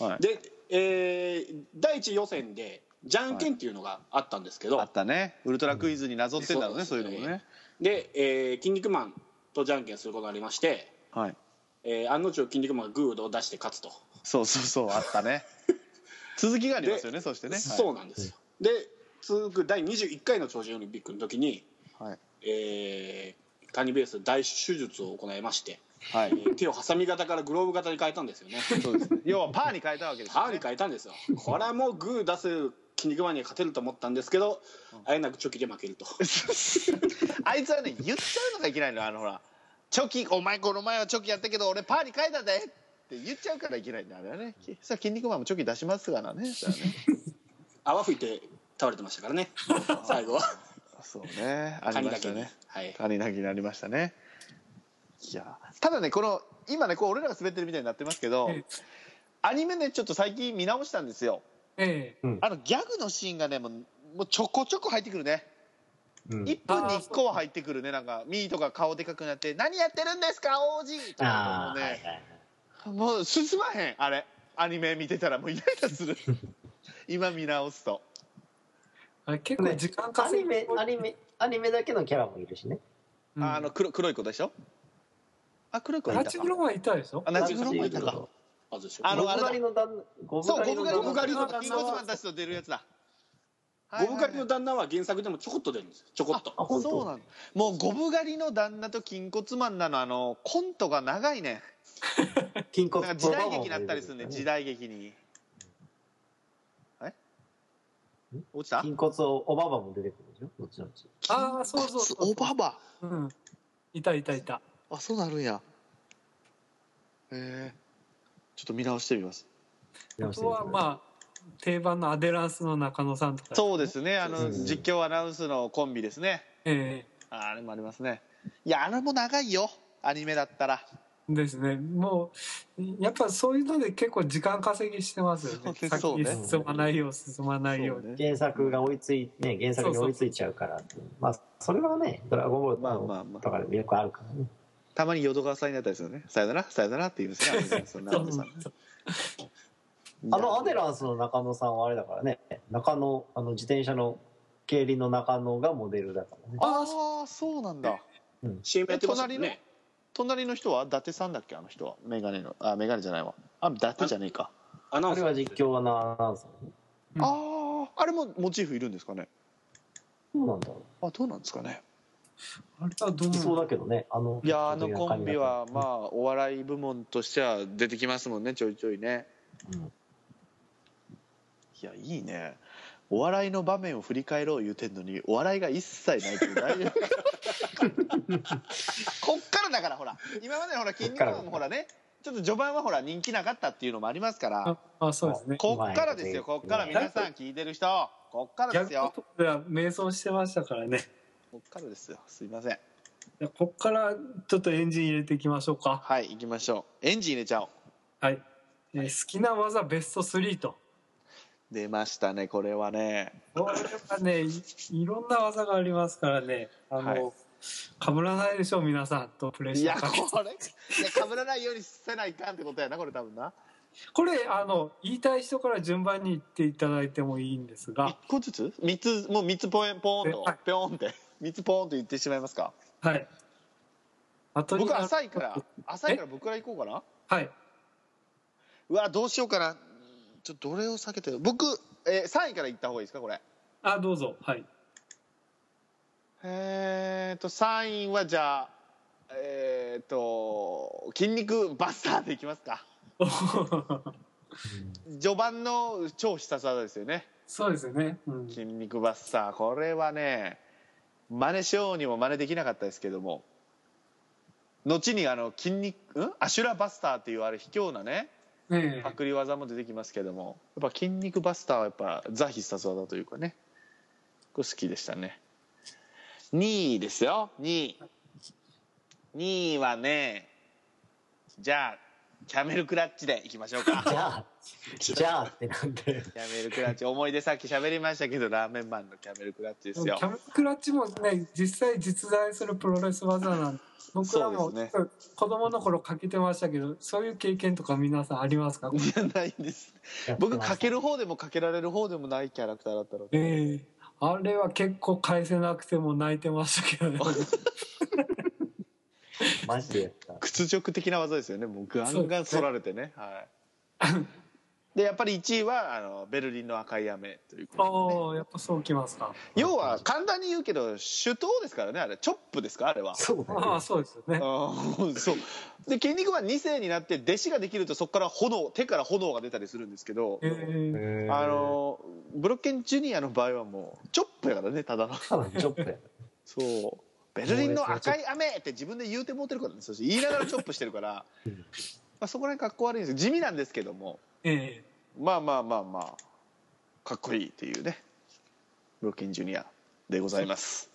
はい。で、えー第一予選でじゃんけんっていうのがあったんですけど、あったね。ウルトラクイズになぞってんだろうね、うん。そういうのもね。で、えー筋肉マンとじゃんけんすることがありまして、はい。えー案の定筋肉マンがグーを出して勝つと、そうそうそうあったね。続きがありますよねそしてね。そうなんですよ、で続く第21回の超人オリンピックの時に、はい。えーカニベース大手術を行いまして、はい。えー手をハサミ型からグローブ型に変えたんですよね。そうですね。要はパーに変えたわけですよね。パーに変えたんですよ。これはもうグー出す筋肉マンには勝てると思ったんですけどあえなくチョキで負けると。あいつはね言っちゃうのがいけないのよあのほらチョキお前この前はチョキやったけど俺パーに変えたでって言っちゃうからいけないんだあれはね。さあ筋肉マンもチョキ出しますがなね。ね。泡吹いて倒れてましたからね。最後はそうね。ありましたね。はい。カニなぎになりましたね。いやただねこの今ねこう俺らが滑ってるみたいになってますけどえアニメねちょっと最近見直したんですよ。ええ。あのギャグのシーンがねもうもうちょこちょこ入ってくるね。うん。1分に1個は入ってくるね。なんかミーとか顔でかくなって「何やってるんですか王子!」とかもうね。はい。もう進まへんあれ。アニメ見てたらもうイライラする。今見直すとあれ結構時間ア稼ぎニメ、アニメ、アニメだけのキャラもいるしね。うん。あの黒黒い子でしょ？あ黒い子いたか。八黒はいたでしょあナチグロもいたかあずでしょあのゴブ狩りの旦那、ゴそうゴブ狩りのゴブ狩りの旦那はたちと出るやつだ。ゴブ狩りの旦那は原作でもちょこっと出るんですよ。ちょこっと。あ本当？そうなのもうゴブ狩りの旦那と筋骨マンなのあのコントが長いね。筋骨なんか時代劇になったりするね。時代。代劇にえ落ちた？筋骨をおばばも出てくるでしょ？後々。ああそうそうそうおばば。うん。いたいたいた。あそうなるんや。へえ。ちょっと見直してみます。あとはまあ定番のアデランスの中野さんとか。そうですね。あのうん。実況アナウンスのコンビですね。えああれもありますね。いやあれも長いよ。アニメだったら。えですね。もうやっぱそういうので結構時間稼ぎしてますよね。そうね。先に進まないよう進まないようね。原作が追いつい、ね、原作に追いついちゃうから。まあ、それはね、ドラゴンボールまあまあまあ。とかでもよくあるからね。たまに淀川さんになったりするよね。さよなら？さよならって言うん。ですねあのアデランスの中野さんはあれだからね。中野あの自転車の競輪の中野がモデルだからね。ああそうなんだ。CM やってね隣の人は伊達さんだっけ？あの人は。メガネの。あメガネじゃないわ。あ伊達じゃねえか。アナウンサーあれは実況のアナウンサー。ねうんあああれもモチーフいるんですかね？そうなんだろあどうなんですかね？あれはどうう。そうだけどね。あのいやあのコンビはまあお笑い部門としては出てきますもんねちょいちょいね。うん。いやいいね。お笑いの場面を振り返ろう言うてんのにお笑いが一切ないけど大丈夫こっからだからほら。今までのほら筋肉マンもほらねちょっと序盤はほら人気なかったっていうのもありますから。ああそうですね。こっからですよ。こっから皆さん聞いてる人。こっからです逆よとでは迷走してましたからね。こっからですよ。すいません。こっからちょっとエンジン入れていきましょうか。はい行きましょう。エンジン入れちゃおう。はい、えー好きな技ベスト3と。出ましたねこれはね。これはねいいろんな技がありますからね。あの、はいかぶらないでしょ皆さんとプレッいやシャーかけて。これいやかぶらないようにせないかんってことやなこれ多分な。これあの言いたい人から順番に言っていただいてもいいんですが。一個ずつ？三つもう三つポンポーンとはい。ピョーンって。三つポーンと言ってしまいますか。はい。僕浅いから浅いから僕から行こうかな。はい。うわどうしようかな。ちょっとどれを避けて僕、えー、3位からいった方がいいですかこれ。あ、どうぞ。はい。えーと3位はじゃあえーと筋肉バスターでいきますか。序盤の超必殺技ですよね。そうですよね。うん。筋肉バスターこれはね真似しようにも真似できなかったですけども。後にあの筋肉ん？アシュラバスターっていうあれ卑怯なねねパクリ技も出てきますけども。やっぱ筋肉バスターはやっぱザ必殺技というかね。これ好きでしたね2位ですよ。2位。2位はねじゃあキャメルクラッチでいきましょうか。じゃあじゃあってなんで。キャメルクラッチ思い出さっき喋りましたけどラーメンマンのキャメルクラッチですよ。キャメクラッチもね、実際実在するプロレス技なんで。僕らもそうです子供の頃かけてましたけど、そういう経験とか皆さんありますか？いや ない。んです。僕かける方でもかけられる方でもないキャラクターだったので。ええあれは結構返せなくても泣いてましたけどね。マジでやった。屈辱的な技ですよね。もうガンガン反られてね。はい でやっぱり1位はあのベルリンの赤い雨ということで、ね、ああ、やっぱそうきますか。要は簡単に言うけど手刀ですからねあれ。チョップですかあれは。そうだああ、よそうですよね。あーそう。で筋肉マン2世になって弟子ができるとそこから炎手から炎が出たりするんですけど、あのブロッケンジュニアの場合はもうチョップやからねただの。ただチョップや。そう。ベルリンの赤い雨って自分で言うてもうてるからねそして言いながらチョップしてるから、うん。まあ、そこら辺かっこ悪いんです地味なんですけども。ええまあまあまあまあかっこいいっていうねブロッケンジュニアでございます。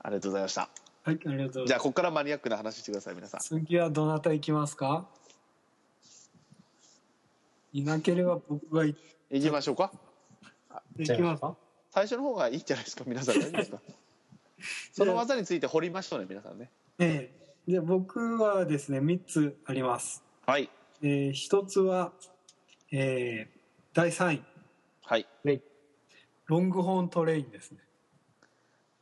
ありがとうございました。はい、ありがとうございます。じゃあここからマニアックな話してください皆さん。次はどなた行きますか？いなければ僕が行行きましょうか。行きますか？最初の方がいいんじゃないですか？皆さん大丈夫ですか？その技について掘りましょうね皆さんね。ええ。で僕はですね3つあります、はい。えー、1つは、えー、第3位。はい。ロングホーントレインですね。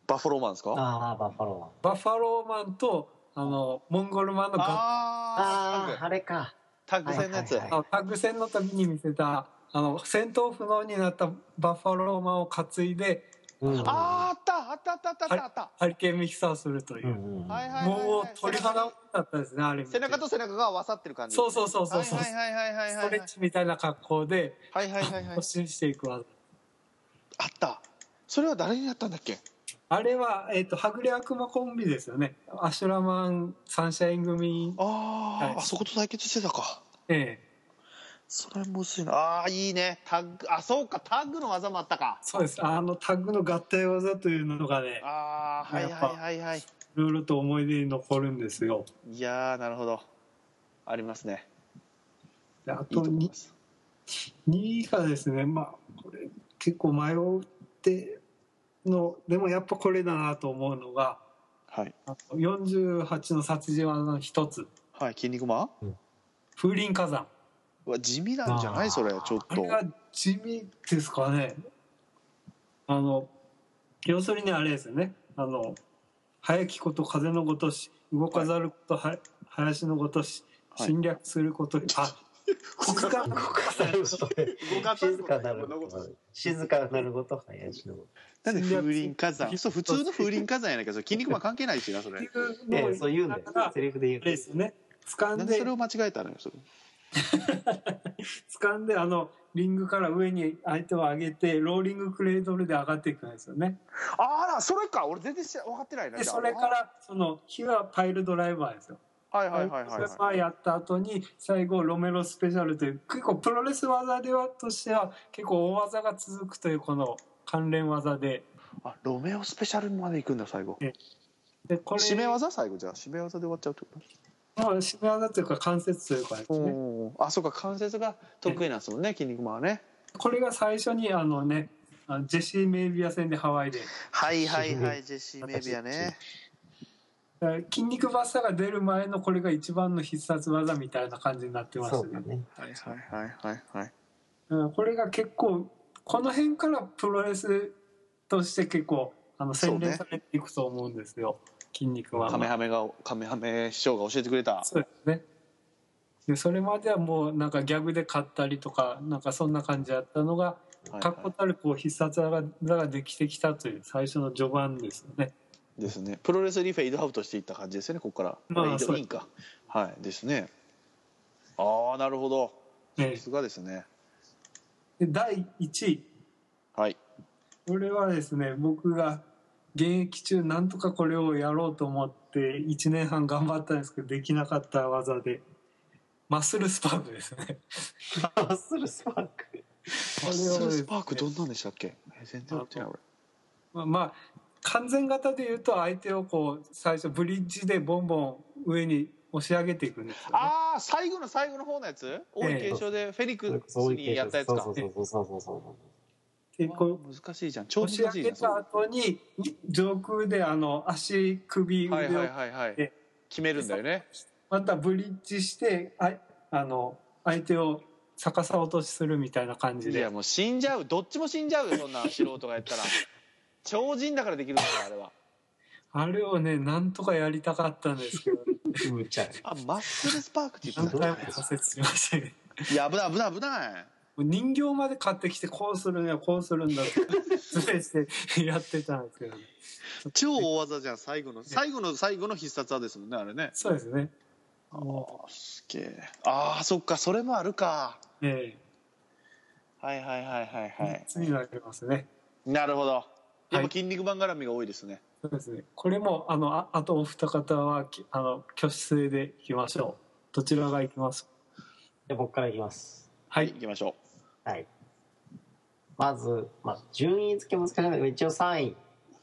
バッファローマンですか？ああバッファローマン。バッファローマンとあのモンゴルマンのガああああれか。タッグ戦のやつ、はいはいはいあタッグ戦の時に見せたあの戦闘不能になったバッファローマンを担いでうん。あーああったあったあったあったあった。ハリケーンミキサーするという。う、んうんはいはいはいはい。もう鳥肌もだったですねあれ背中と背中が合わさってる感じ。そうそうそうそうそうはいはいはいはいはいはい。ストレッチみたいな格好ではいはいはいはい。突進していく技あった。それは誰にやったんだっけ？あれは、えっとはぐれ悪魔コンビですよね。アシュラマンサンシャイン組。ああ、はい。あそこと対決してたか。ええそれむずいな。ああーいいね。タッグあそうかタッグの技もあったか。そうです。あのタッグの合体技というのがねああはいはいはいはい。いろいろと思い出に残るんですよ。いやーなるほど。ありますね。であいいとにと思います。2位がですね。まあこれ結構迷ってのでもやっぱこれだなと思うのがはい。あの48の殺人技の一つ。はい筋肉マン？風林火山。うわ地味なんじゃない？それちょっと。あれが地味ですかね。あの要するにあれですよね。あの早きこと風のごとし動かざることは林のごとしはい。侵略すること、あ 静かな動かさ静るかなること静かなること林の なんで風林火山？そう普通の風林火山やないか。それ筋肉マン関係ないしなそれ。えそう言うんだよ。セリフで言う。あれですよね。掴なんでそれを間違えたのよそれ 掴んであのリングから上に相手を上げてローリングクレードルで上がっていくんですよね。あらそれか。俺全然分かってないなでそれからその火はパイルドライバーですよ。はいはいはいはいはい。はやった後に最後ロメロスペシャルという結構プロレス技ではとしては結構大技が続くというこの関連技で。あロメオスペシャルまで行くんだ最後。でこれ締め技最後じゃあ締め技で終わっちゃうってこまあ締め技というか関節というかですとねあそうか関節が得意なんですもんね筋肉マンはね。これが最初にあのねあのジェシー・メイビア戦でハワイで。はいはいはいジェシー・メイビアね。だから筋肉バッサが出る前のこれが一番の必殺技みたいな感じになってましたね。そうだね。はいはいはいはいはい。うんこれが結構この辺からプロレスとして結構あの洗練されていくと思うんですよ、筋肉はカメハメがカメハメ師匠が教えてくれた。そうですね。でそれまではもうなんかギャグで勝ったりとかなんかそんな感じだったのが確固たるこう必殺技ができてきたという最初の序盤ですよね。ですね。プロレスにフェードアウトしていった感じですよねここから。まあフェか。はいですね。ああなるほど。ええ。さすがですね。で第1位。はい。これはですね僕が現役中なんとかこれをやろうと思って1年半頑張ったんですけどできなかった技で。マッスルスパークですね。マッスルスパーク。マッスルスパークどんなんでしたっけ？え全然やってない俺まあまあ完全型で言うと相手をこう最初ブリッジでボンボン上に押し上げていくんですよ、ね、ああ最後の最後の方のやつ？大井継承でフェニックスにやったやつか。そうそうそうそうそうそうでこうわあ難しいじゃん。超難し押し上げいじゃんた後に上空であの足首腕を、はいはいはい。はいえ決めるんだよね。またブリッジしてああの相手を逆さ落としするみたいな感じで。いやもう死んじゃう。どっちも死んじゃうよそんな素人がやったら。超人だからできるんだからあれは。あれをねなんとかやりたかったんですけど。むちゃあマッスルスパークって言ってたも挫折しましたねいや危ない危ない危ない人形まで買ってきてこうするにはこうするんだって してやってたんですけどね。超大技じゃん最後の最後の最後の必殺技ですもんねあれね。そうですね。あーすげえ。ああそっかそれもあるか。えはいはいはいはいえはい。3つになりますね。なるほど。やっぱはい筋肉マン絡みが多いですね、そうですね。これもあのああとお二方はきあの挙手制でいきましょう。どちらがいきます？で僕からいきます。ははい。い行きましょはい。まず、まあ、順位付け難しいけど一応3位。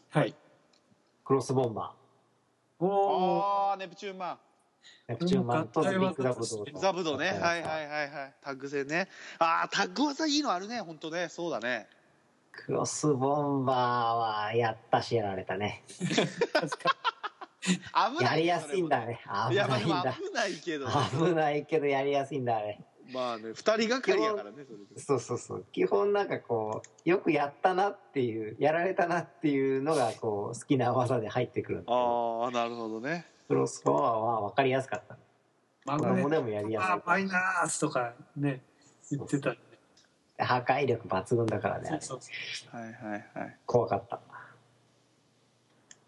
はい。クロスボンバうおおネプチューンマン。ーネプチューンマンとビこれもッグダブドとザブドね。合体技はいはいはいはい。タッグ戦ね。ああタッグ技いいのあるね。本当ね。そうだね。クロスボンバーはやったしやられたね。危ないやりやすいんだね危ないんだ。危ないけど。危ないけどやりやすいんだあれまあね二人がかりやからねそれで。そうそうそう。基本なんかこうよくやったなっていうやられたなっていうのがこう好きな技で入ってくるああなるほどね。クロスボンバーは分かりやすかった。まだね。でもやりやすい。あマイナースとかね言ってたんで破壊力抜群だからねそうそうはいはいはい。怖かった。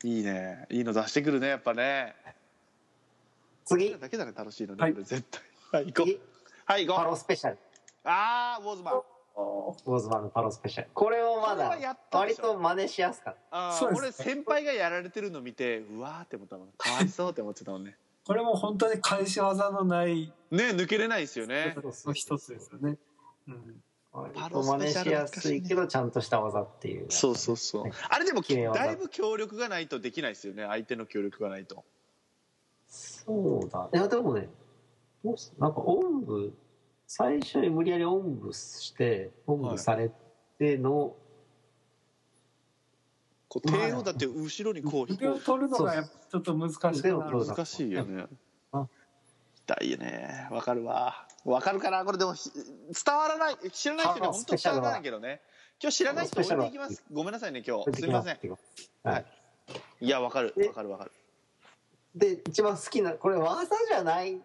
いいね。いいの出してくるねやっぱね。次。だけだね楽しいのね、はい。これ絶対。はい行こ次。うはい行パロスペシャル。ああウォーズマン。ウォーズマンのパロスペシャル。これもまだこれはやったで割しょ。と真似しやすかっあーそうです。俺先輩がやられてるの見てうわーって思ったもん。かわいそうって思ってたもんね。これも本当に返し技のないね抜けれないですよね。たの一つですよね、うん、割パと真似ロスペシャルしやすいけどちゃんとした技っていう。そうそうそう。ねあれでも決め技。だいぶ協力がないとできないですよね。相手の協力がないと。そうだ。いやでもねなんかおんぶ最初に無理やりおんぶしておんぶされての、こう手をだって後ろにこう腕を取るのがやっぱちょっと難しい難しいよね。痛いよね。わかるわ。わかるかな？これでもひ伝わらない。知らない人には本当伝わらないけどね。今日知らない人置いていきます。ごめんなさいね今日。すみません。はい。い。やわかる。えわかるわかる。で、一番好きな、これ技じゃない、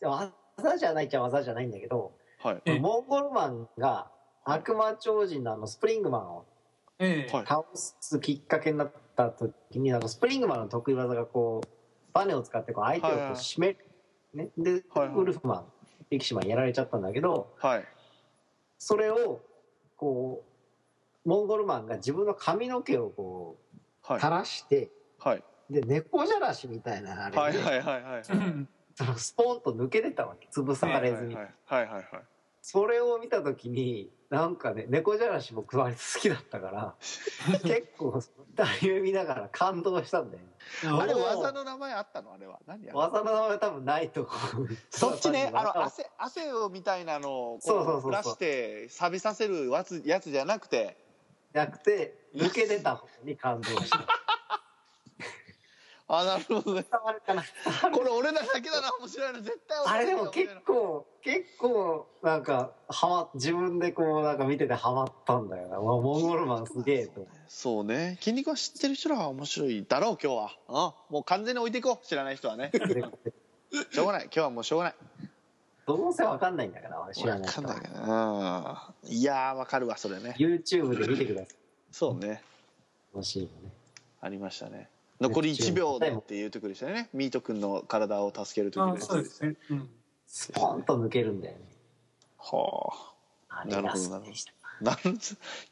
技じゃないっちゃ技じゃないんだけど、はい。えモンゴルマンが悪魔超人のあのスプリングマンを倒すきっかけになった時に、なんかスプリングマンの得意技がこう、バネを使ってこう相手をこうはいはい締める。ね。で、はい。はい。ウルフマン、力士マンやられちゃったんだけど、はい。それを、こう、モンゴルマンが自分の髪の毛をこう、はい。垂らして、はい。で、猫じゃらしみたいなあれで、はいはいはいはい。う んそのスポーンと抜け出たわけ。潰されずに。はいはいはいはいそれを見た時に、なんかね、猫じゃらし僕割と好きだったから、結構、タイム見ながら感動したんだよね。あれ技の名前あったの？あれは？何や？技の名前は多分ないと思う。そっちねあのあ汗汗をみたいなのをそう出して錆びさせるやつやつじゃなくてじゃなくて、抜け出た方に感動した。あなるほどね。伝わるかな。これ俺らだけだな面白いの。絶対あれでも結構、結構、なんか、はま、自分でこう、なんか見ててハマったんだよな。モンゴルマンすげえと。そうね。筋肉は知ってる人らは面白いだろう今日は。うん。もう完全に置いていこう知らない人はね。で しょうがない。今日はもうしょうがない。どうせわかんないんだから、知らない人は。わかんない。かな。うんいやーわかるわそれね。YouTube で見てください。そうね。欲しいのね。ありましたね残り1秒でっていうところでしたねミート君の体を助ける時あでそうですね。うん。スポンと抜けるんだよね。はあなるほど好きでした。あなん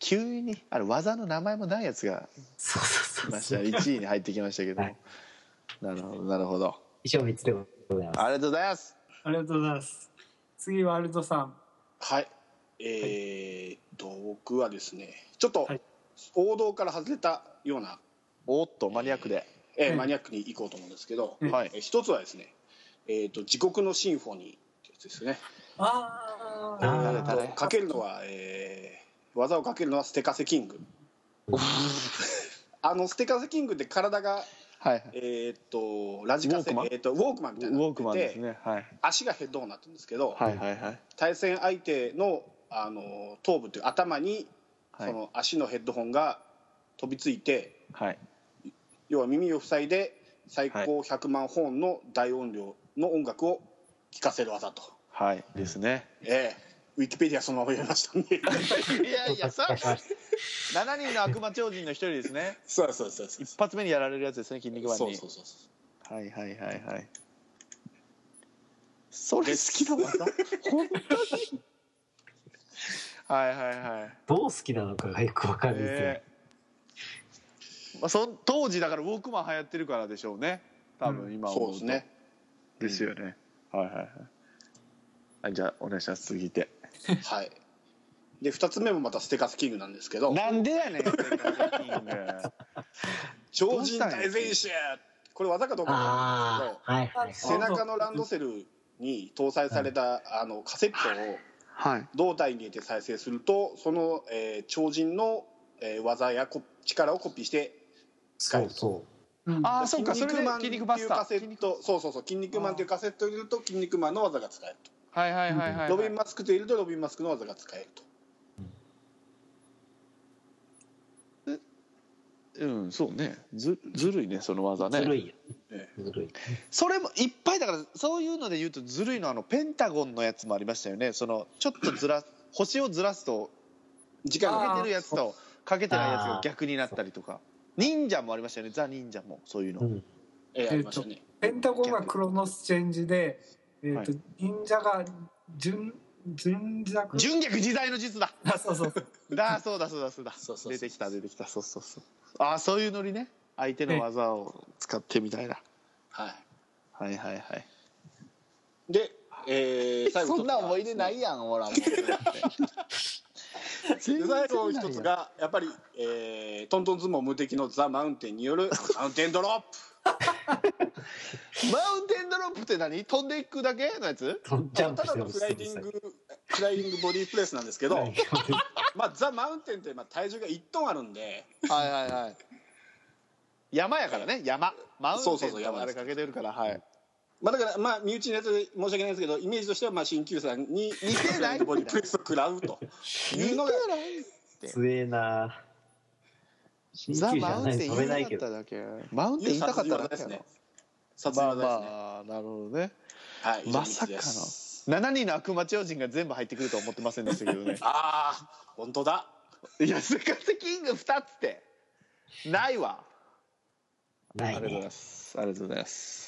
急にあれ技の名前もないやつがそうそう来ましたそうそう。1位に入ってきましたけども、はいなるほどなるほど衣装3つでございます。ありがとうございますありがとうございます。次はアルトさん。はいえーっと僕はですねちょっとはい王道から外れたような、おっとマニアックで、えーうん。マニアックに行こうと思うんですけど、うん。はい。えー一つはですね「えーっと自国のシンフォニー」ってやつですね。ああー。誰誰？かけるのは、えー技をかけるのはステカセキング。あのステカセキングって体がはい。はいえーっとラジカセウォークマン？えーっとウォークマンみたいになウォークマンですて、ね。はい。足がヘッドホンになってるんですけど、はいはいはい。対戦相手のあの頭部という頭に、はい。その足のヘッドホンが飛びついてはい要は耳を塞いで最高100万本の大音量の音楽を聴かせる技と、はい。ですね。ええ。ウィキペディアそのまま入れましたんで。いやいやさお願いします7人の悪魔超人の一人ですね。そうそうそうです一発目にやられるやつですね筋肉マンに。そうそうそうそうはいはいはいはい。それ好きな技？本当に？はいはいはい。どう好きなのかがよくわかるんですよ。えーまあ、そん当時だからウォークマン流行ってるからでしょうね。多分今思うと、そうですね。ですよね、はいはいはい。はいじゃあお願いします。続いて。はい。で2つ目もまたステカスキングなんですけど。なんでやねん セカセキング。超人大全集。これ技かどうかわかんないんですけど。背中のランドセルに搭載されたあのカセットをはい。胴体に入れて再生するとその、えー超人の、えー技やこ力をコピーして使えるそうそう。ん。ああそうかそれでマン筋っていうカセットそうそうそう「筋肉マン」っていうカセットを入れると「筋肉マン」の技が使えると、はいはいはいはい、はい、ロビン・マスクと入れるとロビン・マスクの技が使えると。うんそうね。ずずるいねその技う。ね。ずるいずるい。それもいっぱいだからそういうので言うとずるいのはあのペンタゴンのやつもありましたよね。そのちょっとずら星をずらすと時間が。かけてるやつとかけてないやつが逆になったりとか忍者もありましたよね。ザ忍者もそういうの、うん。えーありましたね。ペンタゴンがクロノスチェンジで、えっ、と、はい。忍者が純純弱？純逆自在の術だ。あそうそう。そ うだそうだそうだ。そうだ出てきた出てきた。そうそうそう。ああそういうノリね相手の技を使ってみたいな。はい。はいはいはい。で、えー、最後そんな思い出ないやんほらもう で最後一つがやっぱり、えートントン相撲無敵のザ・マウンテンによるマウンテンドロップ。マウンテンドロップって何？飛んでいくだけ？のやつ？ただのフライディングフライディングボディープレスなんですけど、はい。まあ、ザ・マウンテンってまあ体重が1トンあるんで。はいはいはい。山やからね山。マウンテンそうそうそう山ですとあれかけてるからはいまあだからまあ身内のやつで申し訳ないですけどイメージとしてはまあ鍼灸さんに似てないボディプレスを食らうというのが強えな新ザ・旧じゃない。マウンテン飛べないけど。言いたかっただけマウンテン言いたかっただけやろ殺まあ人技ですね。まあなるほどね。はいまさかの。7人の悪魔超人が全部入ってくるとは思ってませんでしたけどね。ああ本当だ。いやスカスキング2つって。ないわ。ないありがとうございねます。ありがとうございます